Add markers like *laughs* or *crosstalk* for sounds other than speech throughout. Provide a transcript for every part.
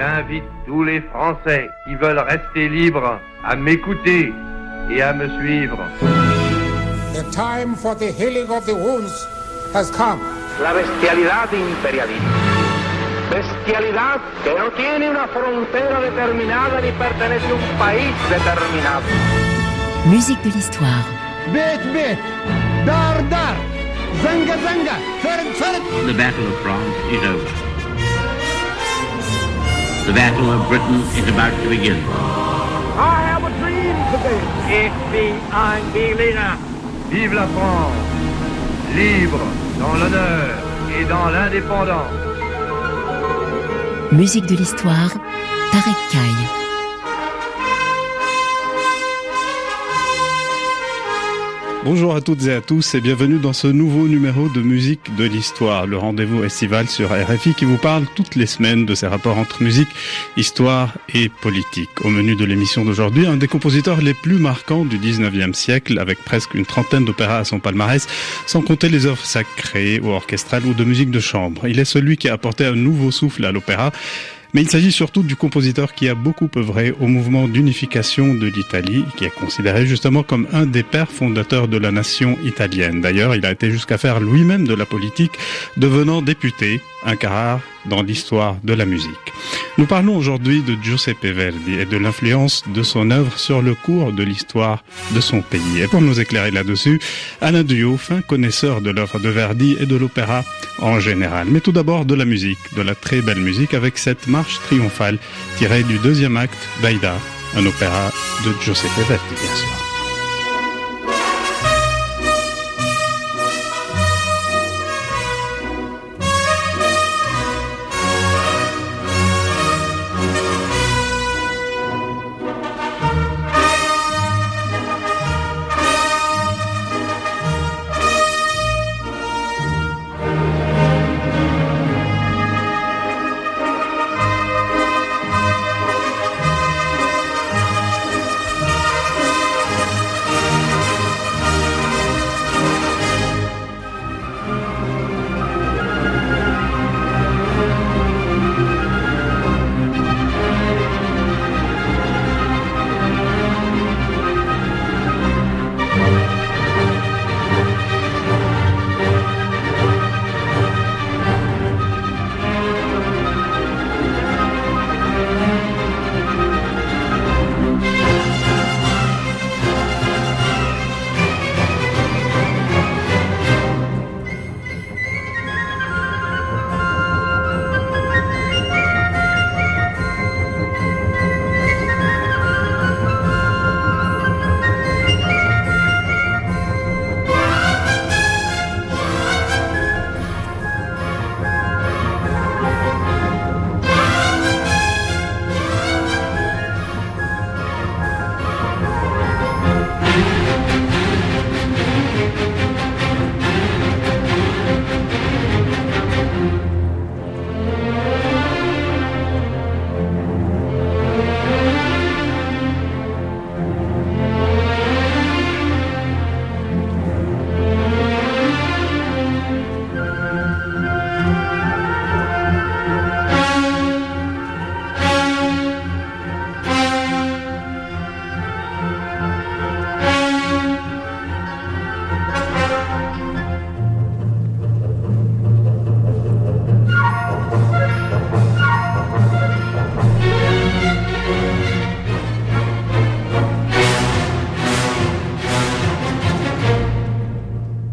J'invite tous les Français qui veulent rester libres à m'écouter et à me suivre. The time for the healing of the wounds has come. La bestialidad imperialista. Bestialidad que no tiene una frontera determinada ni pertenece a un país determinado. Musique de l'histoire. Bête, bête, dar, dar, zanga, zanga, fer, fer. The battle of France is over. The Battle of Britain is about to begin. I have a dream today. Ein Berliner. Vive la France, libre dans l'honneur et dans l'indépendance. Musique de l'histoire. Tarek Kaye. Bonjour à toutes et à tous et bienvenue dans ce nouveau numéro de Musique de l'Histoire, le rendez-vous estival sur RFI qui vous parle toutes les semaines de ces rapports entre musique, histoire et politique. Au menu de l'émission d'aujourd'hui, un des compositeurs les plus marquants du 19e siècle avec presque une trentaine d'opéras à son palmarès, sans compter les œuvres sacrées ou orchestrales ou de musique de chambre. Il est celui qui a apporté un nouveau souffle à l'opéra mais il s'agit surtout du compositeur qui a beaucoup œuvré au mouvement d'unification de l'Italie, qui est considéré justement comme un des pères fondateurs de la nation italienne. D'ailleurs, il a été jusqu'à faire lui-même de la politique, devenant député, un rare dans l'histoire de la musique. Nous parlons aujourd'hui de Giuseppe Verdi et de l'influence de son œuvre sur le cours de l'histoire de son pays. Et pour nous éclairer là-dessus, Alain Duo, fin connaisseur de l'œuvre de Verdi et de l'opéra en général. Mais tout d'abord de la musique, de la très belle musique avec cette marche triomphale tirée du deuxième acte d'Aïda, un opéra de Giuseppe Verdi, bien sûr.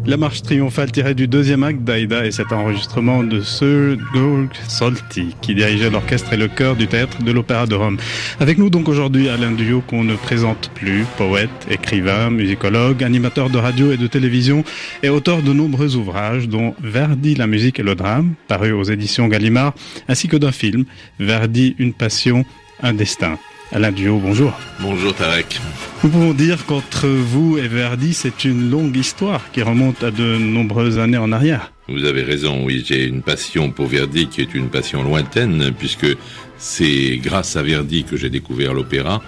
La marche triomphale tirée du deuxième acte d'Aïda et cet enregistrement de Sir Georg Solti, qui dirigeait l'orchestre et le chœur du théâtre de l'Opéra de Rome. Avec nous donc aujourd'hui Alain Duo qu'on ne présente plus, poète, écrivain, musicologue, animateur de radio et de télévision et auteur de nombreux ouvrages dont Verdi, la musique et le drame, paru aux éditions Gallimard, ainsi que d'un film, Verdi, une passion, un destin. Alain Duo, bonjour. Bonjour Tarek. Nous pouvons dire qu'entre vous et Verdi, c'est une longue histoire qui remonte à de nombreuses années en arrière. Vous avez raison, oui, j'ai une passion pour Verdi qui est une passion lointaine puisque c'est grâce à Verdi que j'ai découvert l'opéra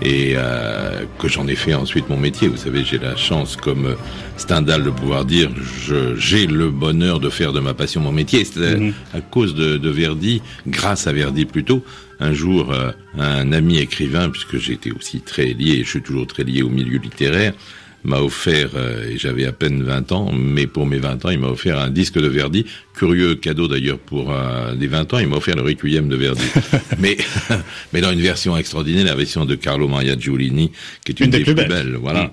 et euh, que j'en ai fait ensuite mon métier. Vous savez, j'ai la chance, comme euh, Stendhal, de pouvoir dire, j'ai le bonheur de faire de ma passion mon métier. C'est mhm. à, cause de, de, Verdi, grâce à Verdi plutôt. Un jour, euh, un ami écrivain, puisque j'étais aussi très lié, je suis toujours très lié au milieu littéraire, m'a offert, euh, et j'avais à peine 20 ans, mais pour mes 20 ans, il m'a offert un disque de Verdi. Curieux cadeau d'ailleurs pour euh, des 20 ans, il m'a offert le Requiem de Verdi. *laughs* mais, *laughs* mais dans une version extraordinaire, la version de Carlo Maria Giulini, qui est une, des, plus, belles. voilà. Mm.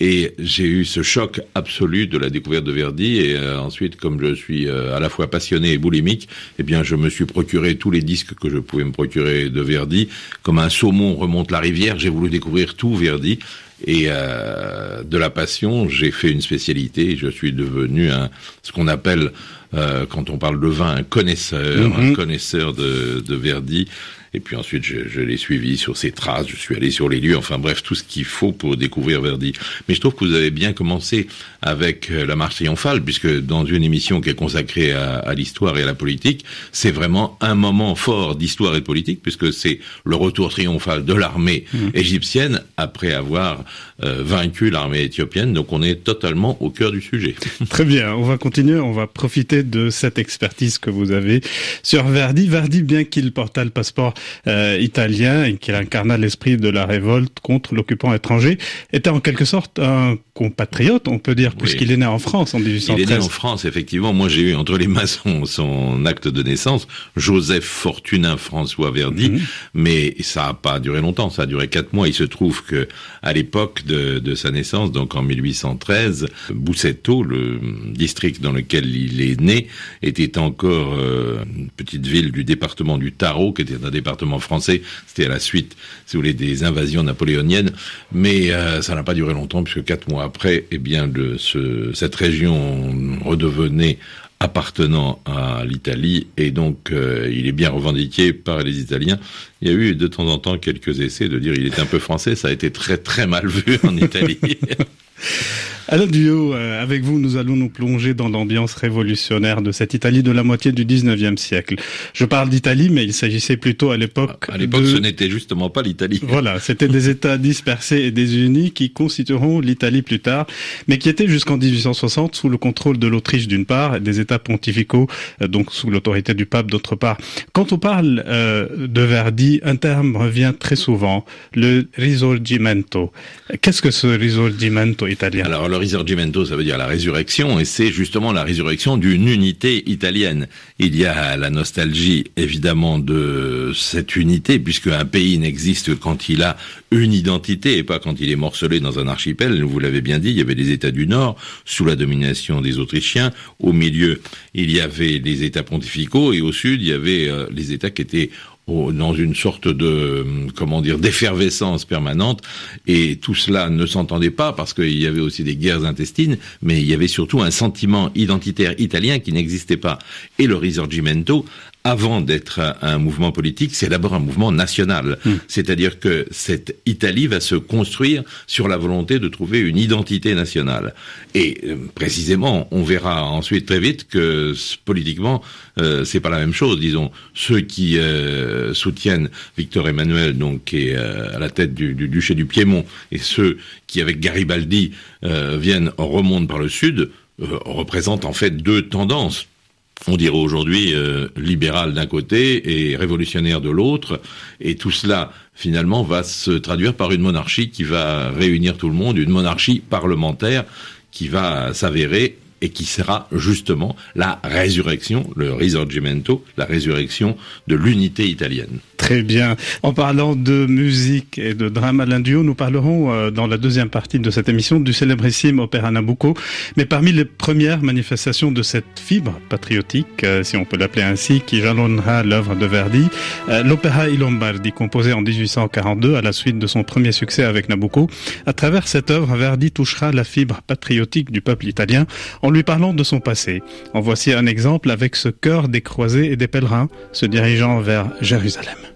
Et j'ai eu ce choc absolu de la découverte de Verdi. Et euh, ensuite, comme je suis à la fois passionné et boulimique, eh bien, je me suis procuré tous les disques que je pouvais me procurer de Verdi. Comme un saumon remonte la rivière, j'ai voulu découvrir tout Verdi. Et euh, de la passion, j'ai fait une spécialité. Je suis devenu un, ce qu'on appelle, euh, quand on parle de vin, un connaisseur, un mhm. connaisseur de, de Verdi. Et puis ensuite, je, je l'ai suivi sur ses traces, je suis allé sur les lieux, enfin bref, tout ce qu'il faut pour découvrir Verdi. Mais je trouve que vous avez bien commencé avec euh, la marche triomphale, puisque dans une émission qui est consacrée à, à l'histoire et à la politique, c'est vraiment un moment fort d'histoire et de politique, puisque c'est le retour triomphal de l'armée mmh. égyptienne après avoir euh, vaincu l'armée éthiopienne. Donc on est totalement au cœur du sujet. *laughs* Très bien, on va continuer, on va profiter de cette expertise que vous avez sur Verdi. Verdi, bien qu'il porta le passeport euh, italien et qu'il incarna l'esprit de la révolte contre l'occupant étranger, était en quelque sorte un compatriote, on peut dire, puisqu'il est né en France en 1813. Il est né en France, effectivement. Moi, j'ai eu entre les mains son, acte de naissance, Joseph Fortunin François Verdi, mhm. mais ça n'a pas duré longtemps, ça a duré quatre mois. Il se trouve que à l'époque de, de sa naissance, donc en 1813, Busseto, le district dans lequel il est né, était encore euh, une petite ville du département du Tarot, qui était un département français. C'était à la suite, si vous voulez, des invasions napoléoniennes. Mais euh, ça n'a pas duré longtemps, puisque quatre mois après, eh bien, cette région redevenait appartenant à l'Italie et donc euh, il est bien revendiqué par les Italiens. Il y a eu de temps en temps quelques essais de dire il est un peu français, ça a été très très mal vu *laughs* en Italie. *laughs* Alors duo, euh, avec vous, nous allons nous plonger dans l'ambiance révolutionnaire de cette Italie de la moitié du 19e siècle. Je parle d'Italie, mais il s'agissait plutôt à l'époque... À l'époque, ce n'était justement pas l'Italie. Voilà, c'était des États dispersés et désunis qui constitueront l'Italie plus tard, mais qui étaient jusqu'en 1860 sous le contrôle de l'Autriche d'une part, et des États pontificaux, euh, donc sous l'autorité du pape d'autre part. Quand on parle euh, de Verdi, un terme revient très souvent, le risorgimento. Qu'est-ce que ce risorgimento italien? Alors, risorgimento, ça veut dire la résurrection, et c'est justement la résurrection d'une unité italienne. Il y a la nostalgie, évidemment, de cette unité, puisque un pays n'existe quand il a une identité, et pas quand il est morcelé dans un archipel. Vous l'avez bien dit, il y avait les États du Nord, sous la domination des Autrichiens. Au milieu, il y avait les États pontificaux, et au sud, il y avait euh, les États qui étaient dans une sorte de comment dire d'effervescence permanente. Et tout cela ne s'entendait pas parce qu'il y avait aussi des guerres intestines mais il y avait surtout un sentiment identitaire italien qui n'existait pas. Et le Risorgimento avant d'être un, mouvement politique, c'est d'abord un mouvement national. Hmm. C'est-à-dire que cette Italie va se construire sur la volonté de trouver une identité nationale. Et euh, précisément, on verra ensuite très vite que politiquement, euh, c'est pas la même chose. Disons, ceux qui euh, soutiennent Victor Emmanuel, donc qui est euh, à la tête du, du, duché du Piémont, et ceux qui, avec Garibaldi, viennent remontent par le sud, représentent en fait deux tendances on dirait aujourd'hui euh, libéral d'un côté et révolutionnaire de l'autre, et tout cela finalement va se traduire par une monarchie qui va réunir tout le monde, une monarchie parlementaire qui va s'avérer et qui sera justement la résurrection, le risorgimento, la résurrection de l'unité italienne. Très bien. En parlant de musique et de drame à duo, nous parlerons euh, dans la deuxième partie de cette émission du célébrissime opéra Nabucco. Mais parmi les premières manifestations de cette fibre patriotique, euh, si on peut l'appeler ainsi, qui jalonnera l'œuvre de Verdi, euh, l'opéra I Lombardi, composé en 1842 à la suite de son premier succès avec Nabucco. À travers cette œuvre, Verdi touchera la fibre patriotique du peuple italien en lui parlant de son passé. En voici un exemple avec ce cœur des croisés et des pèlerins se dirigeant vers Jérusalem.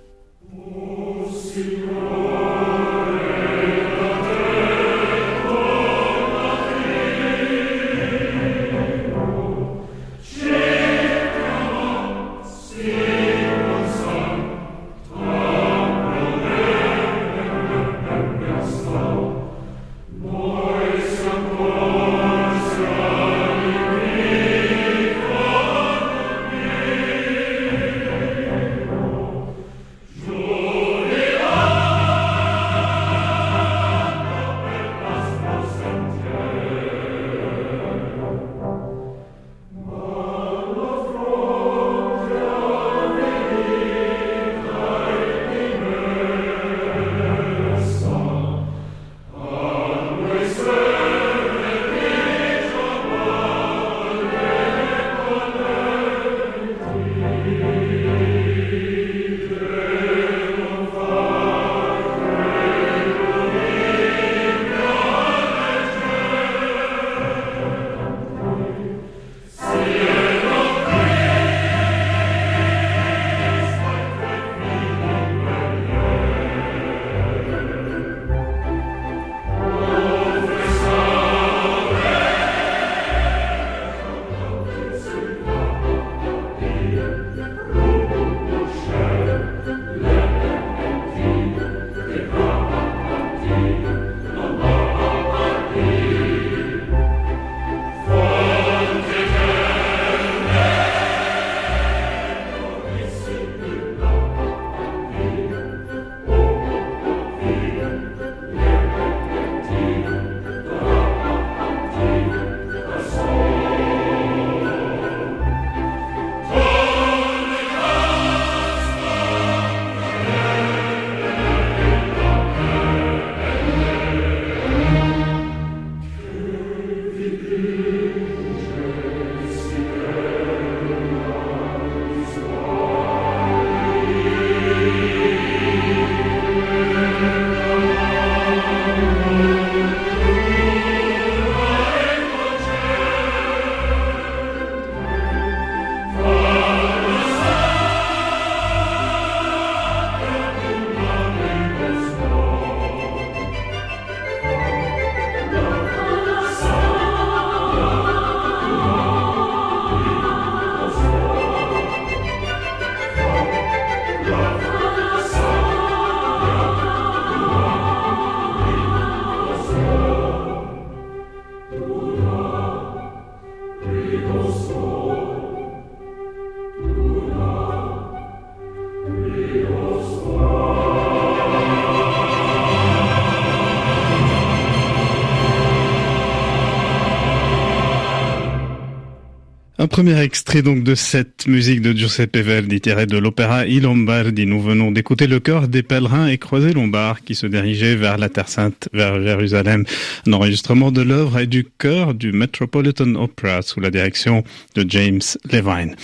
Premier extrait donc de cette musique de Giuseppe Verdi tirée de l'opéra I Lombardi. Nous venons d'écouter le chœur des pèlerins et croisés lombards qui se dirigeaient vers la Terre Sainte, vers Jérusalem. Un enregistrement de l'œuvre et du chœur du Metropolitan Opera sous la direction de James Levine.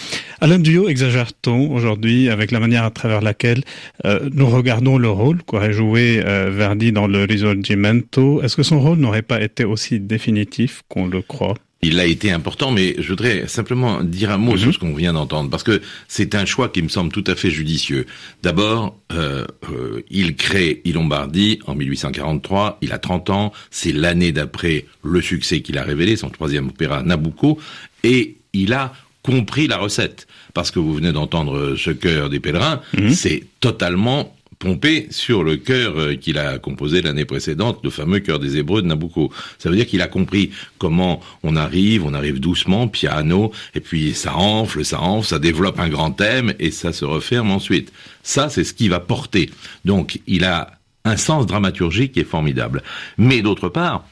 Alain Duo, exagère-t-on aujourd'hui avec la manière à travers laquelle euh, nous regardons le rôle qu'aurait joué euh, Verdi dans le Risorgimento? Est-ce que son rôle n'aurait pas été aussi définitif qu'on le croit? Il a été important, mais je voudrais simplement dire un mot sur Mhm. ce qu'on vient d'entendre, parce que c'est un choix qui me semble tout à fait judicieux. D'abord, euh, euh, il crée I Lombardi en 1843, il a 30 ans, c'est l'année d'après le succès qu'il a révélé, son troisième opéra Nabucco, et il a compris la recette, parce que vous venez d'entendre ce chœur des pèlerins, Mhm. c'est totalement pompé sur le chœur euh, qu'il a composé l'année précédente, le fameux chœur des Hébreux de Nabucco. Ça veut dire qu'il a compris comment on arrive, on arrive doucement, piano, et puis ça enfle, ça enfle, ça développe un grand thème, et ça se referme ensuite. Ça, c'est ce qui va porter. Donc, il a un sens dramaturgique qui est formidable. Mais d'autre part,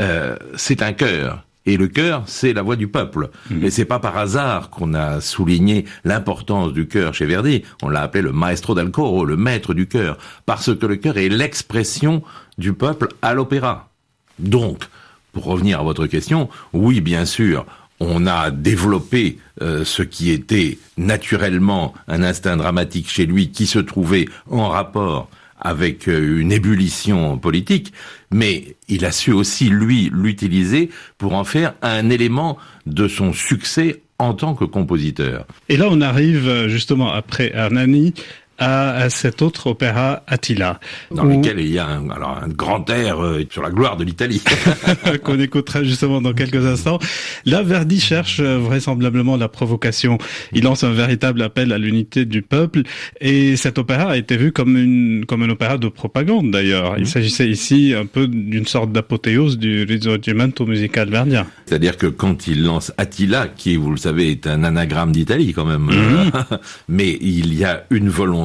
euh, c'est un chœur. Et le chœur, c'est la voix du peuple. Et c'est pas par hasard qu'on a souligné l'importance du chœur chez Verdi. On l'a appelé le maestro del coro, le maître du chœur, parce que le chœur est l'expression du peuple à l'opéra. Donc, pour revenir à votre question, oui, bien sûr, on a développé euh, ce qui était naturellement un instinct dramatique chez lui qui se trouvait en rapport avec euh, une ébullition politique, mais il a su aussi, lui, l'utiliser pour en faire un élément de son succès en tant que compositeur. Et là, on arrive euh, justement après Hernani à, cet autre opéra Attila, dans où- lequel il y a un, alors un grand air euh, sur la gloire de l'Italie. *laughs* *laughs* qu'on écoutera justement dans quelques instants. Là, Verdi cherche euh, vraisemblablement la provocation. Il lance un véritable appel à l'unité du peuple et cet opéra a été vu comme une comme un opéra de propagande d'ailleurs. Il s'agissait ici un peu d'une sorte d'apothéose du risorgimento musical verdien. C'est-à-dire que quand il lance Attila, qui, vous le savez, est un anagramme d'Italie quand même, *laughs* mais il y a une volonté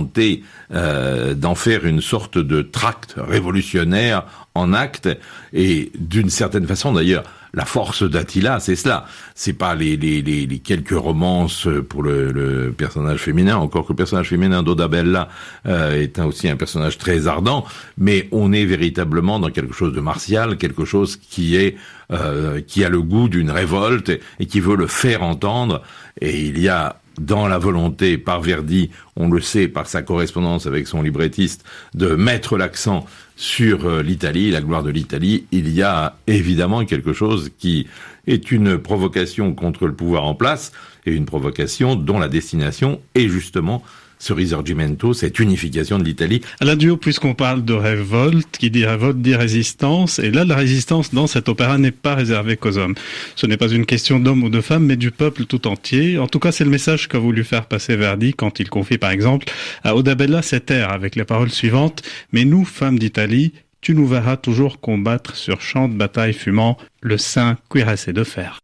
euh, d'en faire une sorte de tract révolutionnaire en acte, et d'une certaine façon d'ailleurs, la force d'Attila, c'est cela. C'est pas les, les, les, quelques romances pour le, le personnage féminin, encore que le personnage féminin d'Odabella euh, est aussi un personnage très ardent, mais on est véritablement dans quelque chose de martial, quelque chose qui est euh, qui a le goût d'une révolte et qui veut le faire entendre. Et il y a dans la volonté par Verdi, on le sait par sa correspondance avec son librettiste, de mettre l'accent sur euh, l'Italie, la gloire de l'Italie, il y a évidemment quelque chose qui est une provocation contre le pouvoir en place et une provocation dont la destination est justement ce risorgimento, cette unification de l'Italie. Alain Duo, puisqu'on parle de révolte, qui dit révolte dit résistance, et là la résistance dans cet opéra n'est pas réservée qu'aux hommes. Ce n'est pas une question d'hommes ou de femmes, mais du peuple tout entier. En tout cas, c'est le message qu'a voulu faire passer Verdi quand il confie par exemple à Odabella cet air avec les paroles suivantes Mais nous, femmes d'Italie, tu nous verras toujours combattre sur champ de bataille fumant le sein cuirassé de fer.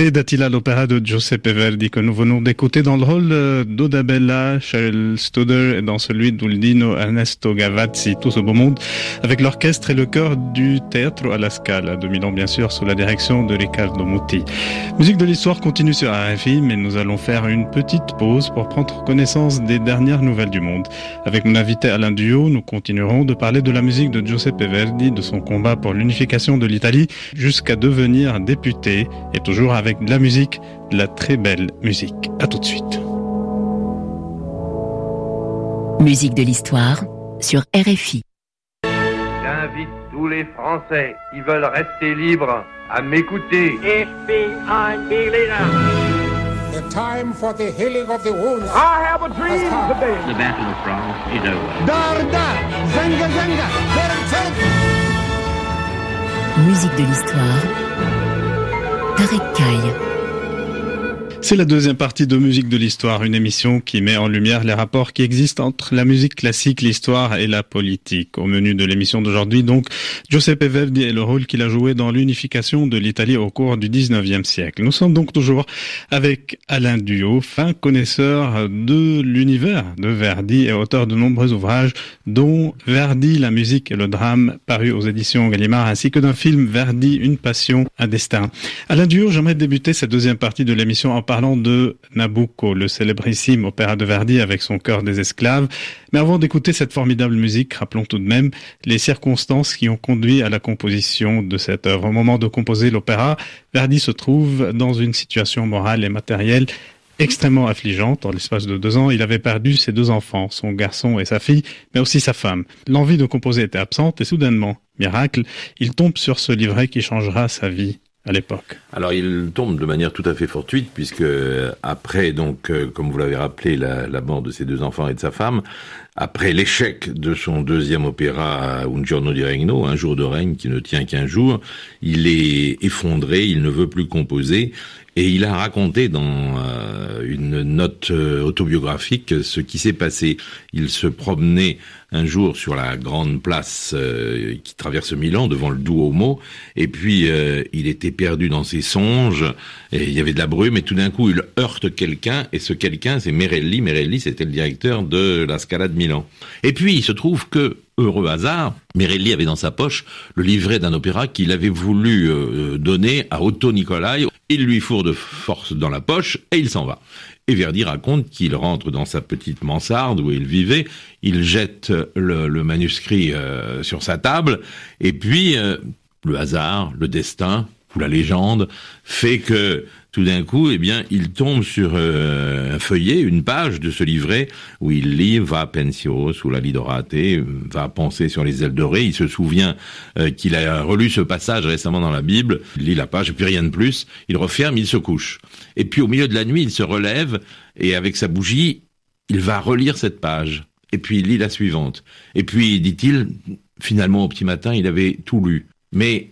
Extrait d'Attila l'opéra de Giuseppe Verdi que nous venons d'écouter dans le rôle euh, d'Odabella, Charles Stoder et dans celui d'Uldino Ernesto Gavazzi, tout ce beau monde, avec l'orchestre et le chœur du Teatro alla Scala de Milan bien sûr, sous la direction de Riccardo Muti. Musique de l'histoire continue sur RFI, mais nous allons faire une petite pause pour prendre connaissance des dernières nouvelles du monde. Avec mon invité Alain Duo, nous continuerons de parler de la musique de Giuseppe Verdi, de son combat pour l'unification de l'Italie, jusqu'à devenir député, et toujours avec de la musique, de la très belle musique. À tout de suite. Musique de l'histoire sur RFI. J'invite tous les Français qui veulent rester libres à m'écouter. The time for the healing of the wounds. I have a dream today. The Battle of France is over. Dar dar, zanga. Musique de l'histoire. Kaye. C'est la deuxième partie de Musique de l'Histoire, une émission qui met en lumière les rapports qui existent entre la musique classique, l'histoire et la politique. Au menu de l'émission d'aujourd'hui, donc, Giuseppe Verdi et le rôle qu'il a joué dans l'unification de l'Italie au cours du 19e siècle. Nous sommes donc toujours avec Alain Duo, fin connaisseur de l'univers de Verdi et auteur de nombreux ouvrages, dont Verdi, la musique et le drame, paru aux éditions Gallimard, ainsi que d'un film Verdi, une passion, un destin. Alain Duo, j'aimerais débuter cette deuxième partie de l'émission en parlant de Nabucco, le célébrissime opéra de Verdi avec son cœur des esclaves. Mais avant d'écouter cette formidable musique, rappelons tout de même les circonstances qui ont conduit à la composition de cette œuvre. Au moment de composer l'opéra, Verdi se trouve dans une situation morale et matérielle extrêmement affligeante. En l'espace de deux ans, il avait perdu ses deux enfants, son garçon et sa fille, mais aussi sa femme. L'envie de composer était absente et soudainement, miracle, il tombe sur ce livret qui changera sa vie Alors il tombe de manière tout à fait fortuite puisque euh, après donc euh, comme vous l'avez rappelé la, la, mort de ses deux enfants et de sa femme, après l'échec de son deuxième opéra Un giorno di regno, un jour de règne qui ne tient qu'un jour, il est effondré, il ne veut plus composer et il a raconté dans euh, une note autobiographique ce qui s'est passé. Il se promenait un jour sur la grande place euh, qui traverse Milan devant le Duomo et puis euh, il était perdu dans ses songes et il y avait de la brume et tout d'un coup il heurte quelqu'un et ce quelqu'un c'est Merelli. Merelli c'était le directeur de la Scala de Milan. Et puis il se trouve que heureux hasard, Merelli avait dans sa poche le livret d'un opéra qu'il avait voulu euh, donner à Otto Nicolai. Il lui fourre de force dans la poche et il s'en va. Et Verdi raconte qu'il rentre dans sa petite mansarde où il vivait, il jette le, manuscrit euh, sur sa table, et puis euh, le hasard, le destin ou la légende fait que tout d'un coup, eh bien, il tombe sur euh, un feuillet, une page de ce livret où il lit va pensio sous la lidorate, va penser sur les ailes dorées. Il se souvient euh, qu'il a relu ce passage récemment dans la Bible. Il lit la page puis rien de plus. Il referme, il se couche. Et puis au milieu de la nuit, il se relève et avec sa bougie, il va relire cette page. Et puis il lit la suivante. Et puis, dit-il, finalement au petit matin, il avait tout lu. Mais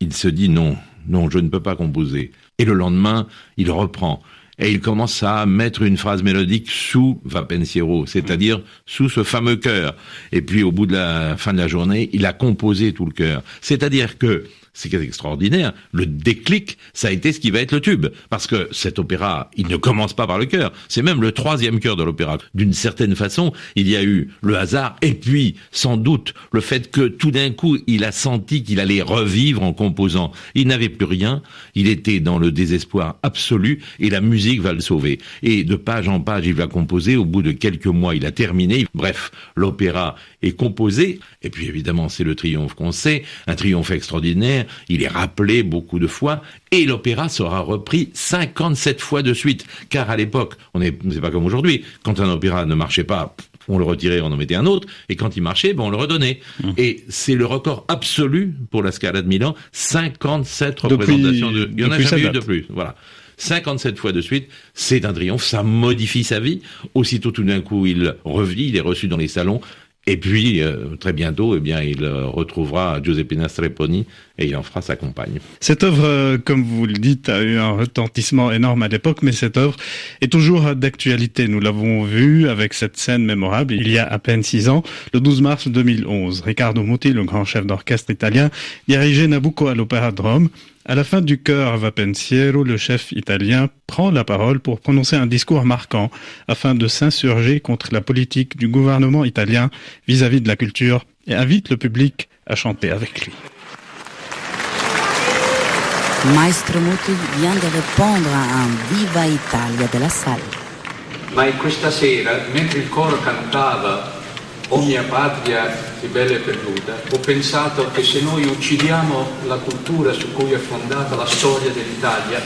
il se dit non, non, je ne peux pas composer. Et le lendemain, il reprend. Et il commence à mettre une phrase mélodique sous Va pensiero, c'est-à-dire sous ce fameux chœur. Et puis au bout de la fin de la journée, il a composé tout le chœur. C'est-à-dire que c'est extraordinaire. Le déclic, ça a été ce qui va être le tube. Parce que cet opéra, il ne commence pas par le chœur. C'est même le troisième chœur de l'opéra. D'une certaine façon, il y a eu le hasard et puis, sans doute, le fait que tout d'un coup, il a senti qu'il allait revivre en composant. Il n'avait plus rien. Il était dans le désespoir absolu et la musique va le sauver. Et de page en page, il va composer. Au bout de quelques mois, il a terminé. Bref, l'opéra est composé. Et puis, évidemment, c'est le triomphe qu'on sait. Un triomphe extraordinaire il est rappelé beaucoup de fois, et l'opéra sera repris 57 fois de suite. Car à l'époque, on n'est pas comme aujourd'hui, quand un opéra ne marchait pas, on le retirait, on en mettait un autre, et quand il marchait, ben on le redonnait. Mmh. Et c'est le record absolu pour la Scala de Milan, 57 représentations de... Il n'y en a jamais eu de plus. Voilà. 57 fois de suite, c'est un triomphe, ça modifie sa vie. Aussitôt tout d'un coup, il revit, il est reçu dans les salons, et puis, euh, très bientôt, eh bien, il euh, retrouvera Giuseppina Streponi et il en fera sa compagne. Cette œuvre, euh, comme vous le dites, a eu un retentissement énorme à l'époque, mais cette œuvre est toujours d'actualité. Nous l'avons vu avec cette scène mémorable il y a à peine six ans, le 12 mars 2011. Riccardo Muti, le grand chef d'orchestre italien, dirigeait Nabucco à l'Opéra de Rome. À la fin du chœur Va Pensiero, le chef italien prend la parole pour prononcer un discours marquant afin de s'insurger contre la politique du gouvernement italien vis-à-vis de la culture et invite le public à chanter avec lui. Maestro Muti vient de répondre à un Viva Italia della salle. Ma questa sera, mentre il coro cantava O mia patria che bella e perduta, ho pensato che se noi uccidiamo la cultura su cui è fondata la storia dell'Italia,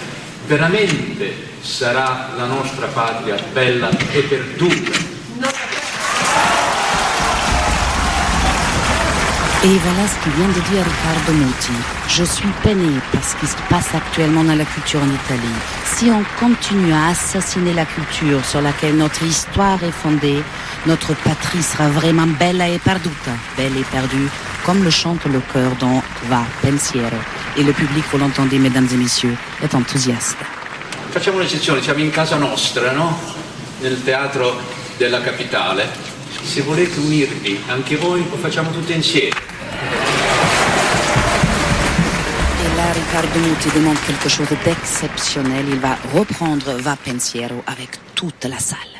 veramente sarà la nostra patria bella e perduta. Et voilà ce que vient de dire Riccardo Muti. Je suis peiné par ce qui se passe actuellement dans la culture en Italie. Si on continue à assassiner la culture sur laquelle notre histoire est fondée, notre patrie sera vraiment bella e perduta, belle et perdue, comme le chante le chœur dans Va Pensiero. Et le public, vous l'entendez, mesdames et messieurs, est enthousiaste. Facciamo un'eccezione, siamo in casa nostra, no? Nel teatro della capitale. Se volete unirvi anche voi, lo facciamo tutti insieme. Muti demande quelque chose d'exceptionnel. Il va reprendre Va Pensiero avec toute la salle.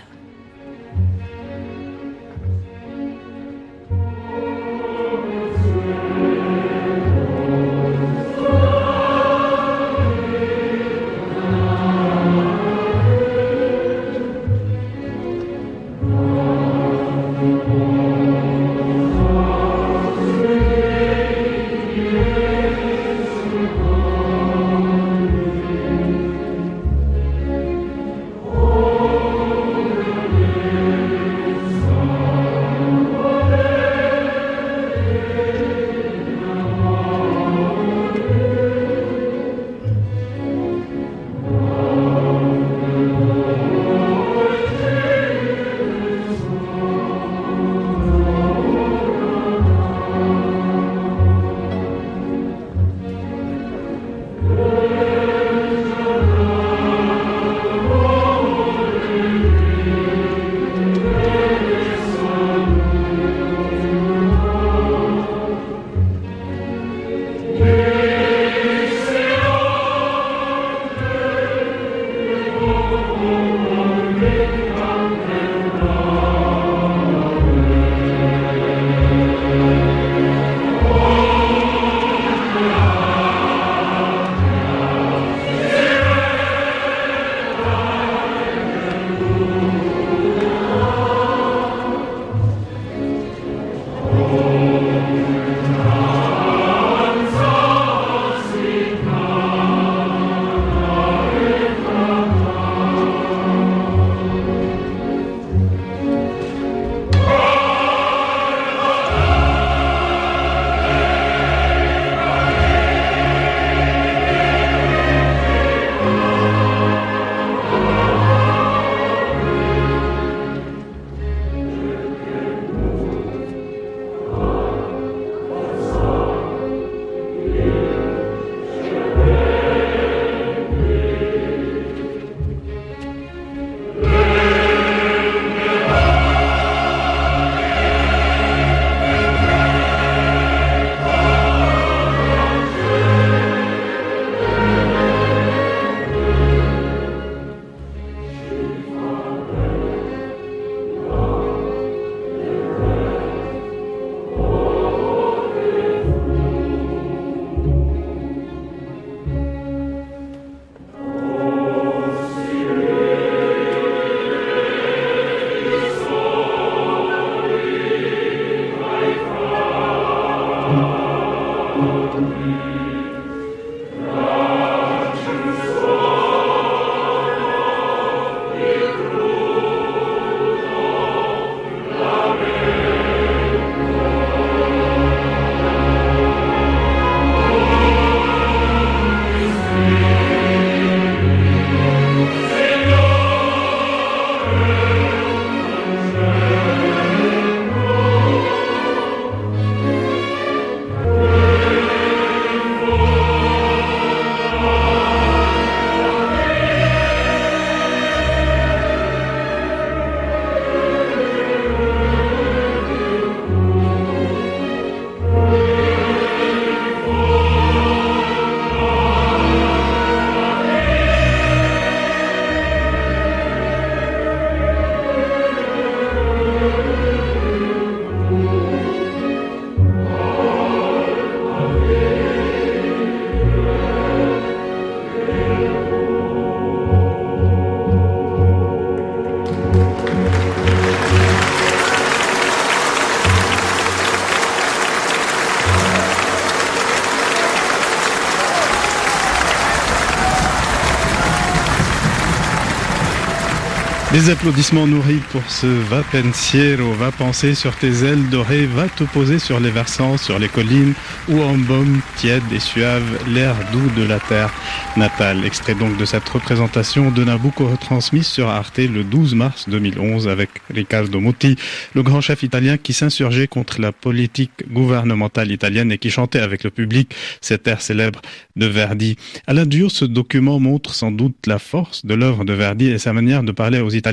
Des applaudissements nourris pour ce va pensiero, va penser sur tes ailes dorées, va te poser sur les versants, sur les collines, ou en baume tiède et suave, l'air doux de la terre natale. Extrait donc de cette représentation de Nabucco retransmise sur Arte le 12 mars 2011 avec Riccardo Muti, le grand chef italien qui s'insurgeait contre la politique gouvernementale italienne et qui chantait avec le public cet air célèbre de Verdi. Alain Dio, ce document montre sans doute la force de l'œuvre de Verdi et sa manière de parler aux Italiens,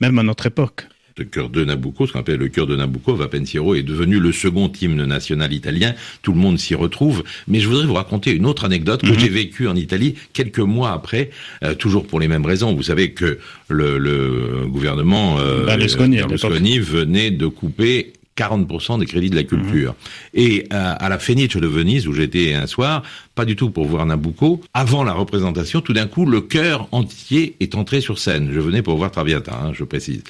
même à notre époque. Le cœur de Nabucco, ce qu'on appelle le cœur de Nabucco, Va Pensiero, est devenu le second hymne national italien. Tout le monde s'y retrouve. Mais je voudrais vous raconter une autre anecdote que Mhm. j'ai vécue en Italie quelques mois après, euh, toujours pour les mêmes raisons. Vous savez que le, le gouvernement euh, Berlusconi, Berlusconi venait de couper 40% des crédits de la culture. Et euh, à la Fenice de Venise, où j'étais un soir, pas du tout pour voir Nabucco, avant la représentation, tout d'un coup, le chœur entier est entré sur scène. Je venais pour voir Traviata, hein, je précise.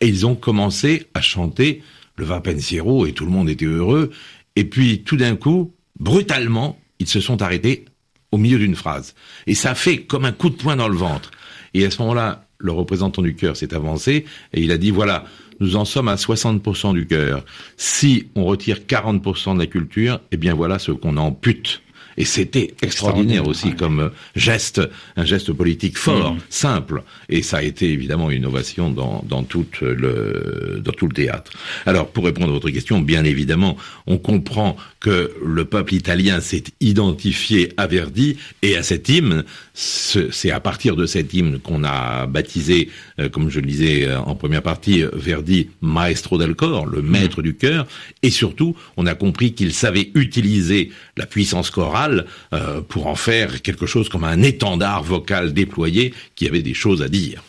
Et ils ont commencé à chanter le Va Pensiero, et tout le monde était heureux. Et puis, tout d'un coup, brutalement, ils se sont arrêtés au milieu d'une phrase. Et ça a fait comme un coup de poing dans le ventre. Et à ce moment-là, le représentant du chœur s'est avancé et il a dit voilà, nous en sommes à 60% du cœur. Si on retire 40% de la culture, eh bien voilà ce qu'on ampute. Et c'était extraordinaire aussi comme euh, geste, un geste politique fort, Mhm. simple. Et ça a été évidemment une innovation dans, dans, tout le, dans tout le théâtre. Alors, pour répondre à votre question, bien évidemment, on comprend que le peuple italien s'est identifié à Verdi et à cet hymne. Ce- C'est à partir de cet hymne qu'on a baptisé, euh, comme je le disais euh, en première partie, euh, Verdi maestro del cor, le maître du cœur. Et surtout, on a compris qu'il savait utiliser la puissance chorale euh, pour en faire quelque chose comme un étendard vocal déployé qui avait des choses à dire.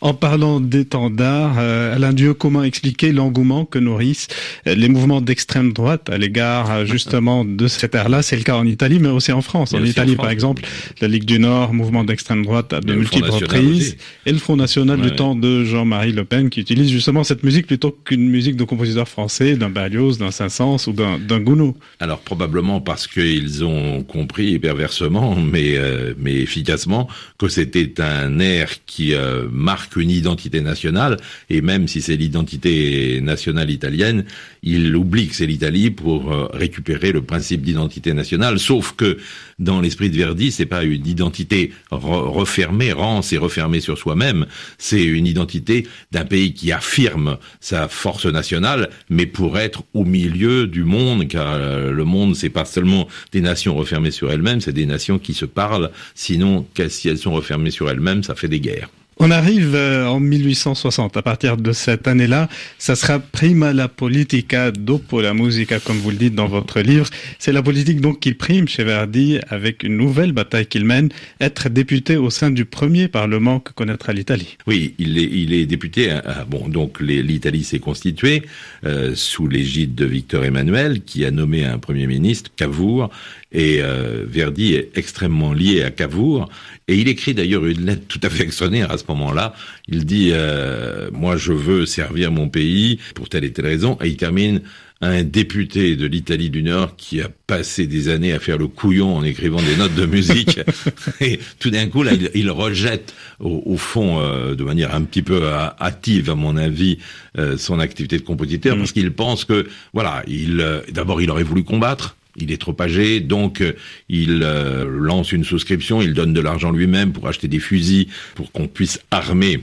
En parlant d'étendard, euh, Alain Dieu, comment expliquer l'engouement que nourrissent euh, les mouvements d'extrême droite à l'égard euh, justement de cette ère-là? C'est le cas en Italie, mais aussi en France. En Italie, France. par exemple, la Ligue du Nord, mouvement d'extrême droite à de multiples reprises, et le Front National Ouais. du temps de Jean-Marie Le Pen, qui utilise justement cette musique plutôt qu'une musique de compositeurs français, d'un Berlioz, d'un Saint-Saëns ou d'un d'un Gounod. Alors probablement parce qu'ils ont compris perversement, mais euh, mais efficacement, que c'était un air qui euh, marque une identité nationale, et même si c'est l'identité nationale italienne, il oublie que c'est l'Italie pour euh, récupérer le principe d'identité nationale. Sauf que dans l'esprit de Verdi, c'est pas une identité re- refermée, rance et refermée sur soi-même. C'est une identité d'un pays qui affirme sa force nationale, mais pour être au milieu du monde, car euh, le monde, c'est pas seulement des nations refermées sur elles-mêmes, c'est des nations qui se parlent. Sinon, si elles sont refermées sur elles-mêmes, ça fait des guerres. On arrive euh, en 1860. À partir de cette année-là, ça sera prima la politica dopo la musica, comme vous le dites dans votre livre. C'est la politique donc qui prime chez Verdi avec une nouvelle bataille qu'il mène, être député au sein du premier parlement que connaîtra l'Italie. Oui, il est, il est député. à- à- bon, donc l'Italie s'est constituée euh, sous l'égide de Victor Emmanuel, qui a nommé un premier ministre, Cavour, et euh, Verdi est extrêmement lié à Cavour. Et il écrit d'ailleurs une lettre tout à fait extraordinaire à ce moment-là. Il dit euh, moi, je veux servir mon pays pour telle et telle raison, et il termine un député de l'Italie du Nord qui a passé des années à faire le couillon en écrivant des notes de musique. *laughs* Et tout d'un coup, là, il, il rejette au, au fond, euh, de manière un petit peu euh, hâtive, à mon avis, euh, son activité de compositeur, parce qu'il pense que, voilà, il euh, d'abord, il aurait voulu combattre. Il est trop âgé, donc euh, il euh, lance une souscription, il donne de l'argent lui-même pour acheter des fusils, pour qu'on puisse armer.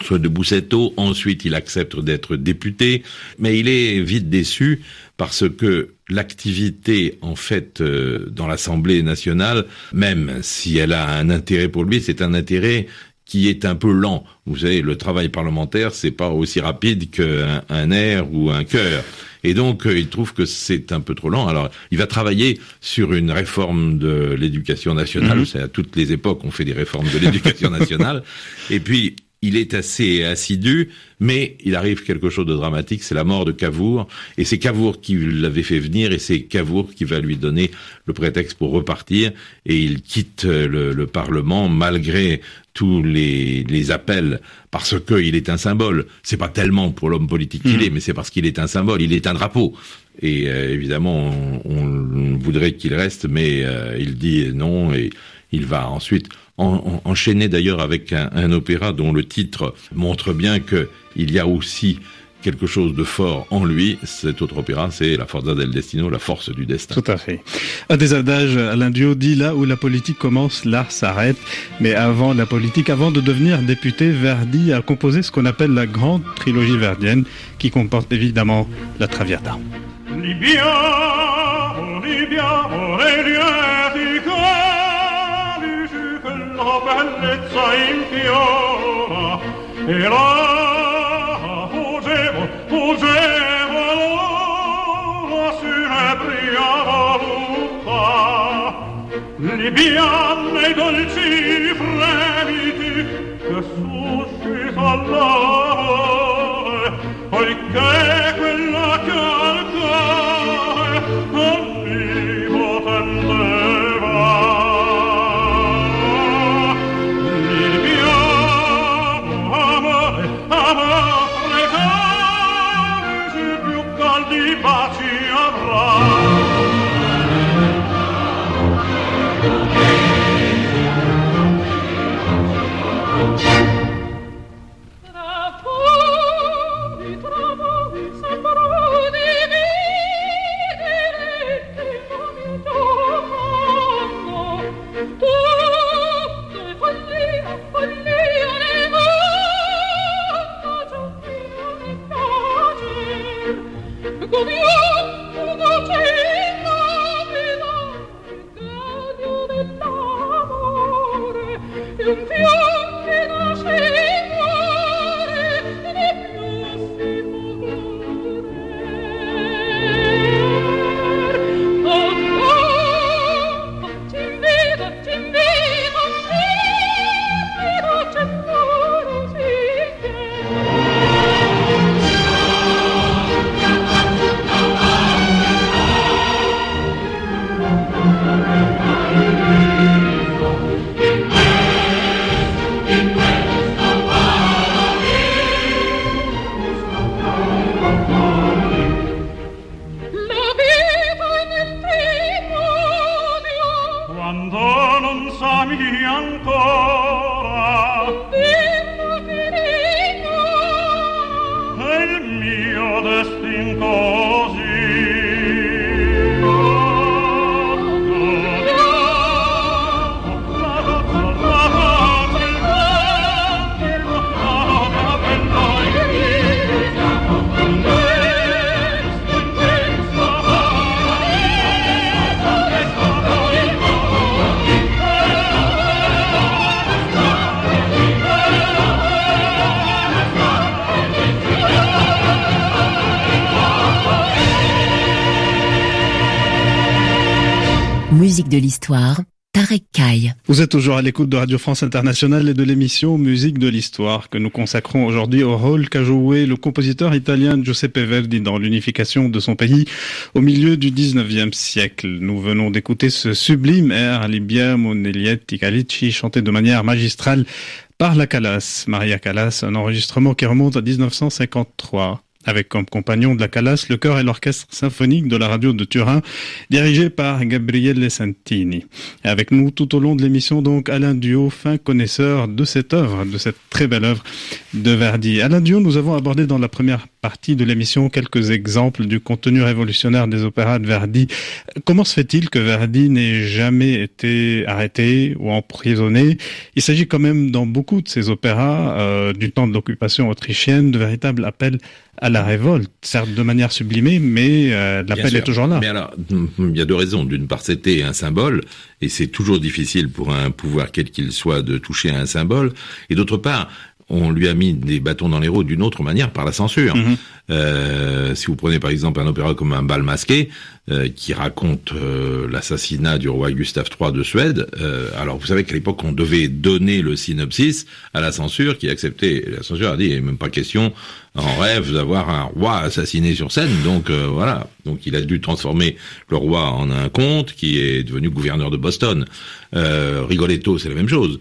Soit de Boussetto, ensuite il accepte d'être député, mais il est vite déçu parce que l'activité en fait euh, dans l'Assemblée nationale, même si elle a un intérêt pour lui, c'est un intérêt qui est un peu lent. Vous savez, le travail parlementaire, c'est pas aussi rapide qu'un un air ou un cœur. Et donc, euh, il trouve que c'est un peu trop lent. Alors, il va travailler sur une réforme de l'éducation nationale. C'est à toutes les époques, on fait des réformes de l'éducation nationale. *laughs* Et puis, il est assez assidu, mais il arrive quelque chose de dramatique, c'est la mort de Cavour, et c'est Cavour qui l'avait fait venir, et c'est Cavour qui va lui donner le prétexte pour repartir, et il quitte le, le Parlement malgré tous les, les appels, parce qu'il est un symbole. C'est pas tellement pour l'homme politique qu'il est, mais c'est parce qu'il est un symbole, il est un drapeau. Et euh, évidemment, on, on voudrait qu'il reste, mais euh, il dit non, et il va ensuite enchaîné d'ailleurs avec un, un, opéra dont le titre montre bien que il y a aussi quelque chose de fort en lui. Cet autre opéra, c'est La Forza del Destino, la force du destin. Tout à fait. Un des adages, Alain Dio dit là où la politique commence, l'art s'arrête. Mais avant la politique, avant de devenir député, Verdi a composé ce qu'on appelle la grande trilogie verdienne, qui comporte évidemment la Traviata. bellezza impiora era fugevo fugevo allora funebria volutta li bianne i dolci fremiti che suscita l'amore poiché quella che Dio Musique de l'histoire, Tarek Kai. Vous êtes toujours à l'écoute de Radio France Internationale et de l'émission Musique de l'Histoire que nous consacrons aujourd'hui au rôle qu'a joué le compositeur italien Giuseppe Verdi dans l'unification de son pays au milieu du 19e siècle. Nous venons d'écouter ce sublime air Libia Monelietti Calici chanté de manière magistrale par la Callas, Maria Callas, un enregistrement qui remonte à 1953 avec comme compagnon de la Calas le chœur et l'orchestre symphonique de la radio de Turin, dirigé par Gabriele Santini. Avec nous tout au long de l'émission, donc, Alain Duo, fin connaisseur de cette œuvre, de cette très belle œuvre de Verdi. Alain Duo, nous avons abordé dans la première partie de l'émission quelques exemples du contenu révolutionnaire des opéras de Verdi. Comment se fait-il que Verdi n'ait jamais été arrêté ou emprisonné? Il s'agit quand même dans beaucoup de ces opéras euh, du temps de l'occupation autrichienne de véritables appels à la révolte, certes de manière sublimée, mais euh, l'appel est toujours là. Mais alors, il y a deux raisons. D'une part, c'était un symbole, et c'est toujours difficile pour un pouvoir quel qu'il soit de toucher à un symbole. Et d'autre part, on lui a mis des bâtons dans les roues d'une autre manière par la censure. Mhm. Euh, si vous prenez par exemple un opéra comme un bal masqué, euh, qui raconte euh, l'assassinat du roi Gustave III de Suède, euh, alors vous savez qu'à l'époque on devait donner le synopsis à la censure qui acceptait. La censure a dit, il n'est même pas question en rêve d'avoir un roi assassiné sur scène, donc euh, voilà. Donc il a dû transformer le roi en un comte qui est devenu gouverneur de Boston. Rigoletto, c'est la même chose.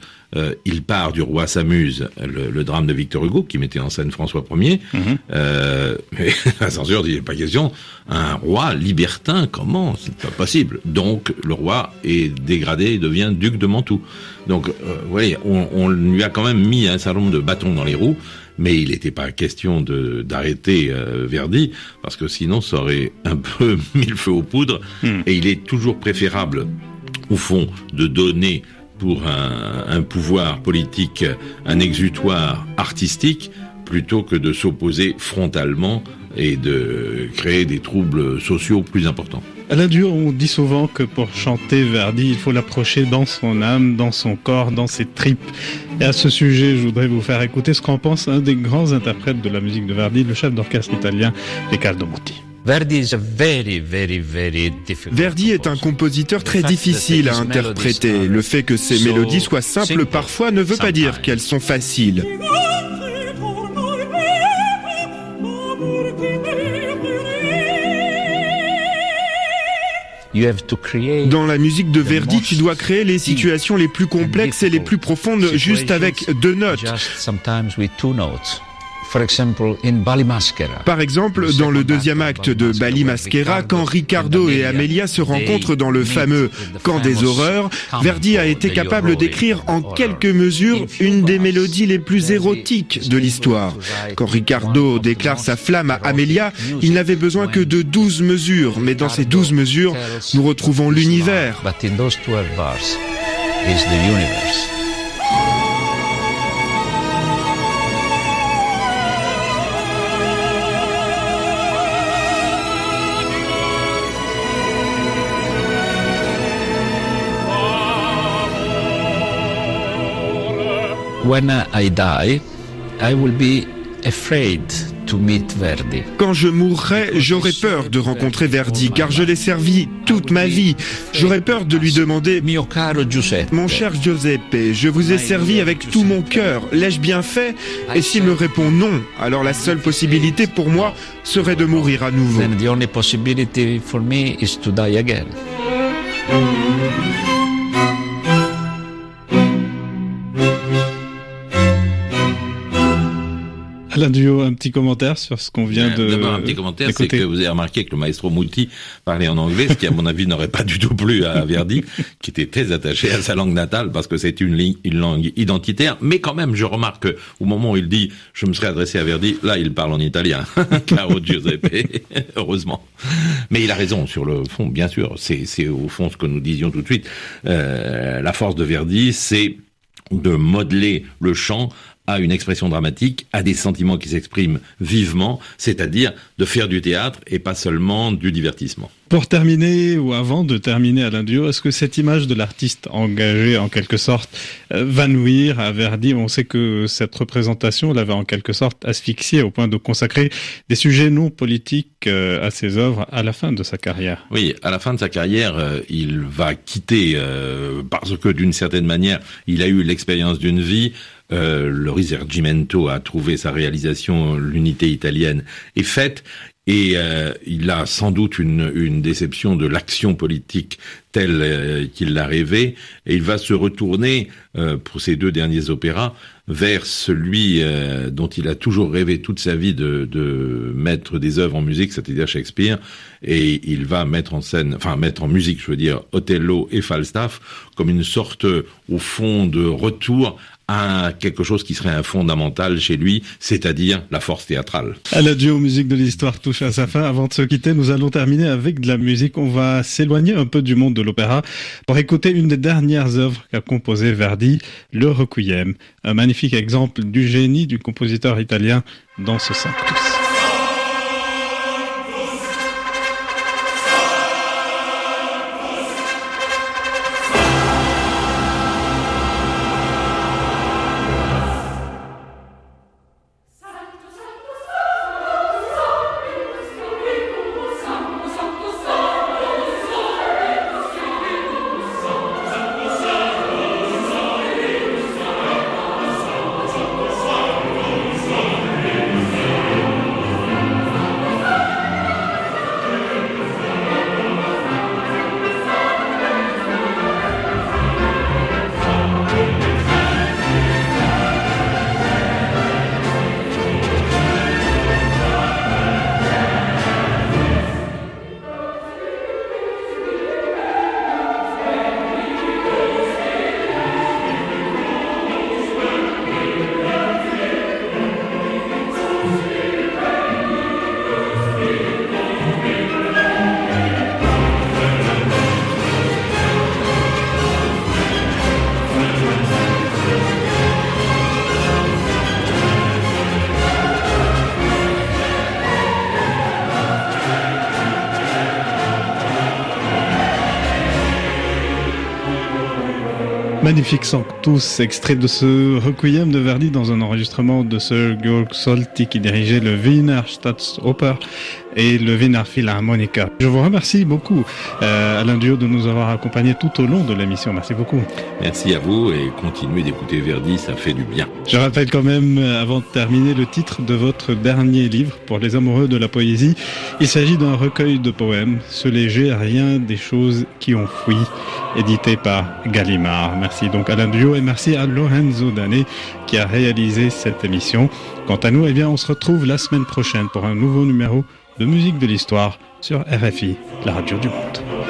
il part du roi s'amuse, le, le, drame de Victor Hugo qui mettait en scène François Ier. Mhm. Euh, mais *laughs* la censure dit pas question. Un roi libertin, comment? C'est pas possible. Donc le roi est dégradé et devient duc de Mantoue. Donc, euh, vous voyez, on, on lui a quand même mis un certain nombre de bâtons dans les roues mais il n'était pas question de d'arrêter euh, Verdi parce que sinon ça aurait un *laughs* peu mis le feu aux poudres Hmm. et il est toujours préférable au fond de donner pour un, un pouvoir politique un exutoire artistique plutôt que de s'opposer frontalement et de créer des troubles sociaux plus importants. Alain on dit souvent que pour chanter Verdi, il faut l'approcher dans son âme, dans son corps, dans ses tripes. Et à ce sujet, je voudrais vous faire écouter ce qu'en pense un des grands interprètes de la musique de Verdi, le chef d'orchestre italien Riccardo Muti. Verdi est un compositeur très difficile à interpréter. Le fait que ses mélodies soient simples parfois ne veut pas dire qu'elles sont faciles. Dans la musique de Verdi, tu dois créer les situations les plus complexes et les plus profondes juste avec deux notes. Par exemple, dans le deuxième acte de Bali Masquera, quand Riccardo et Amelia se rencontrent dans le fameux Camp des horreurs, Verdi a été capable d'écrire en quelques mesures une des mélodies les plus érotiques de l'histoire. Quand Riccardo déclare sa flamme à Amelia, il n'avait besoin que de douze mesures, mais dans ces douze mesures, nous retrouvons l'univers. When I die, I will be afraid to meet Verdi. Quand je mourrai, j'aurai peur de rencontrer Verdi, car je l'ai servi toute ma vie. J'aurais peur de lui demander Mio caro Giuseppe, Mon cher Giuseppe, je vous ai servi avec tout mon cœur. L'ai-je bien fait? Et s'il me répond non, alors la seule possibilité pour moi serait de mourir à nouveau. then the only possibility for me is to die again. Alain Duo, un petit commentaire sur ce qu'on vient de. D'abord, un petit commentaire, c'est que vous avez remarqué que le maestro Muti parlait en anglais, ce qui, à mon avis, n'aurait pas du tout plu à Verdi, qui était très attaché à sa langue natale, parce que c'est une, ligne- une langue identitaire. Mais quand même, je remarque que, au moment où il dit « je me serais adressé à Verdi », là, il parle en italien. *laughs* Caro Giuseppe, heureusement. Mais il a raison, sur le fond, bien sûr. C'est c'est au fond ce que nous disions tout de suite. Euh, la force de Verdi, c'est de modeler le chant à une expression dramatique, à des sentiments qui s'expriment vivement, c'est-à-dire de faire du théâtre et pas seulement du divertissement. Pour terminer, ou avant de terminer Alain Duo, est-ce que cette image de l'artiste engagé, en quelque sorte, euh, va nuire à Verdi? On sait que cette représentation l'avait en quelque sorte asphyxié au point de consacrer des sujets non politiques euh, à ses œuvres à la fin de sa carrière. Oui, à la fin de sa carrière, euh, il va quitter euh, parce que d'une certaine manière, il a eu l'expérience d'une vie. Euh, le Risorgimento a trouvé sa réalisation, l'unité italienne est faite. Et euh, il a sans doute une, une déception de l'action politique telle euh, qu'il l'a rêvé, et il va se retourner euh, pour ses deux derniers opéras vers celui euh, dont il a toujours rêvé toute sa vie de, de mettre des œuvres en musique, c'est-à-dire Shakespeare, et il va mettre en scène, enfin mettre en musique, je veux dire, Othello et Falstaff, comme une sorte, au fond, de retour à quelque chose qui serait un fondamental chez lui, c'est-à-dire la force théâtrale. Alain Duo, musique de l'histoire touche à sa fin. Avant de se quitter, nous allons terminer avec de la musique. On va s'éloigner un peu du monde de l'opéra pour écouter une des dernières œuvres qu'a composé Verdi, le Requiem. Un magnifique exemple du génie du compositeur italien dans ce sanctus. Magnifique Sanctus, extrait de ce requiem de Verdi dans un enregistrement de Sir Georg Solti qui dirigeait le Wiener Staatsoper et le Wiener Philharmonica. Je vous remercie beaucoup, euh, Alain Dio, de nous avoir accompagnés tout au long de l'émission. Merci beaucoup. Merci à vous et continuez d'écouter Verdi, ça fait du bien. Je rappelle quand même, euh, avant de terminer, le titre de votre dernier livre pour les amoureux de la poésie. Il s'agit d'un recueil de poèmes, Ce léger rien des choses qui ont fui, édité par Gallimard. Merci donc Alain Dio et merci à Lorenzo Dané qui a réalisé cette émission. Quant à nous, eh bien, on se retrouve la semaine prochaine pour un nouveau numéro de musique de l'histoire sur RFI, la radio du monde.